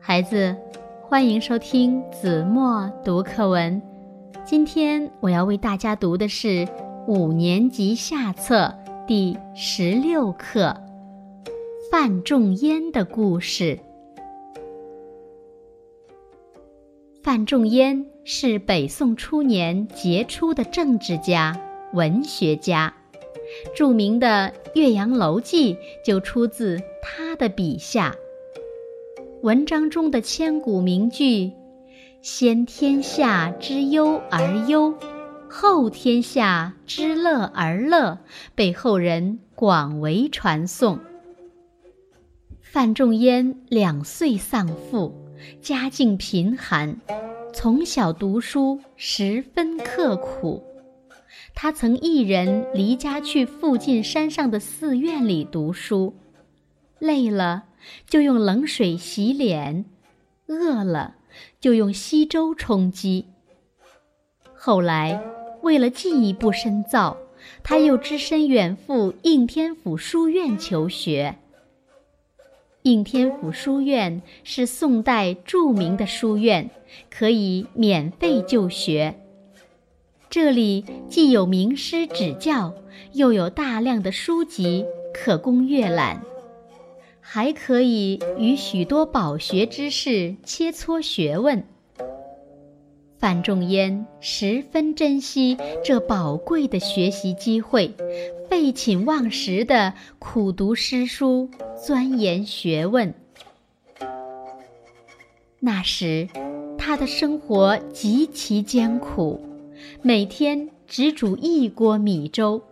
孩子，欢迎收听子墨读课文。今天我要为大家读的是五年级下册第十六课《范仲淹的故事》。范仲淹是北宋初年杰出的政治家、文学家，著名的《岳阳楼记》就出自他的笔下。文章中的千古名句“先天下之忧而忧，后天下之乐而乐”被后人广为传颂。范仲淹两岁丧父，家境贫寒，从小读书十分刻苦。他曾一人离家去附近山上的寺院里读书，累了。就用冷水洗脸，饿了就用稀粥充饥。后来，为了进一步深造，他又只身远赴应天府书院求学。应天府书院是宋代著名的书院，可以免费就学。这里既有名师指教，又有大量的书籍可供阅览。还可以与许多饱学之士切磋学问。范仲淹十分珍惜这宝贵的学习机会，废寝忘食地苦读诗书，钻研学问。那时，他的生活极其艰苦，每天只煮一锅米粥。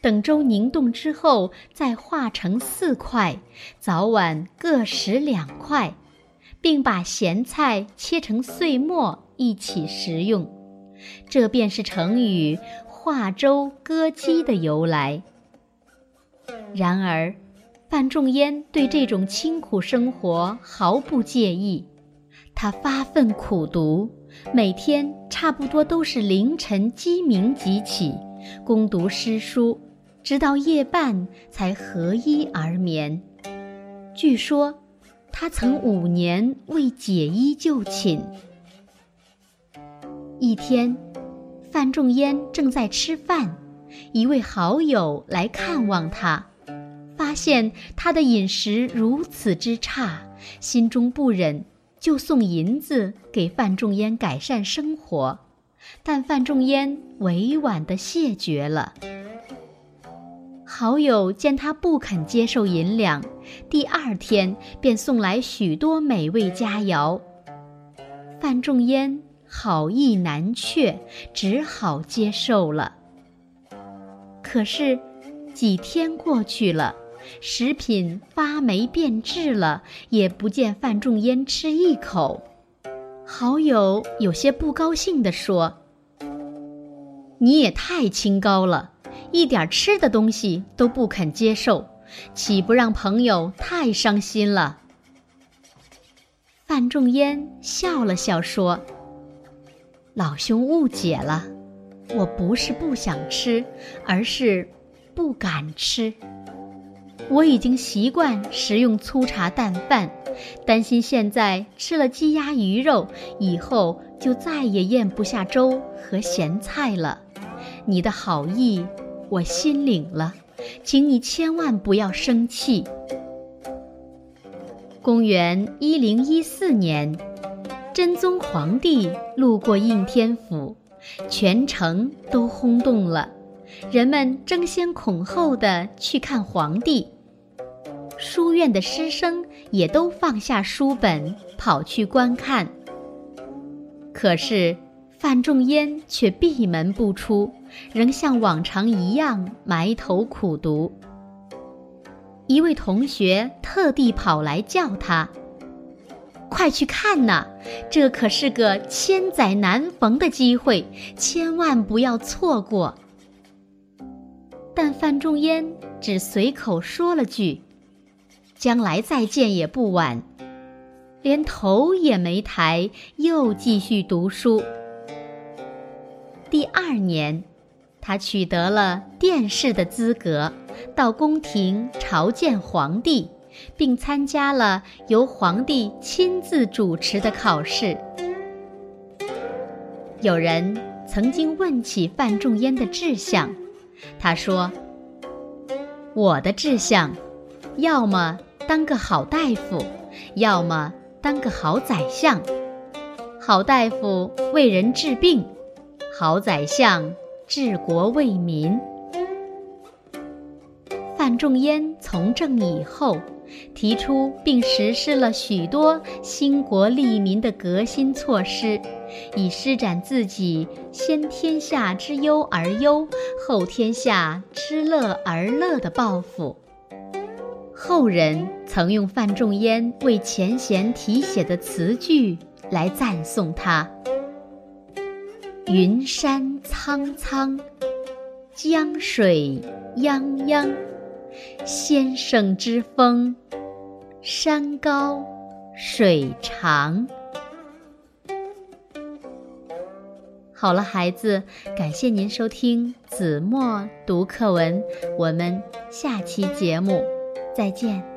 等粥凝冻之后，再化成四块，早晚各食两块，并把咸菜切成碎末一起食用。这便是成语“化粥割鸡”的由来。然而，范仲淹对这种清苦生活毫不介意，他发奋苦读，每天差不多都是凌晨鸡鸣即起，攻读诗书。直到夜半才合衣而眠。据说，他曾五年未解衣就寝。一天，范仲淹正在吃饭，一位好友来看望他，发现他的饮食如此之差，心中不忍，就送银子给范仲淹改善生活。但范仲淹委婉地谢绝了。好友见他不肯接受银两，第二天便送来许多美味佳肴。范仲淹好意难却，只好接受了。可是，几天过去了，食品发霉变质了，也不见范仲淹吃一口。好友有些不高兴地说：“你也太清高了。”一点吃的东西都不肯接受，岂不让朋友太伤心了？范仲淹笑了笑说：“老兄误解了，我不是不想吃，而是不敢吃。我已经习惯食用粗茶淡饭，担心现在吃了鸡鸭鱼肉，以后就再也咽不下粥和咸菜了。你的好意。”我心领了，请你千万不要生气。公元一零一四年，真宗皇帝路过应天府，全城都轰动了，人们争先恐后的去看皇帝。书院的师生也都放下书本，跑去观看。可是。范仲淹却闭门不出，仍像往常一样埋头苦读。一位同学特地跑来叫他：“快去看呐，这可是个千载难逢的机会，千万不要错过。”但范仲淹只随口说了句：“将来再见也不晚。连头也没抬，又继续读书。第二年，他取得了殿试的资格，到宫廷朝见皇帝，并参加了由皇帝亲自主持的考试。有人曾经问起范仲淹的志向，他说：“我的志向，要么当个好大夫，要么……”当个好宰相，好大夫为人治病，好宰相治国为民。范仲淹从政以后，提出并实施了许多兴国利民的革新措施，以施展自己“先天下之忧而忧，后天下之乐而乐”的抱负。后人曾用范仲淹为前贤题写的词句来赞颂他：“云山苍苍，江水泱泱，先生之风，山高水长。”好了，孩子，感谢您收听子墨读课文，我们下期节目。再见。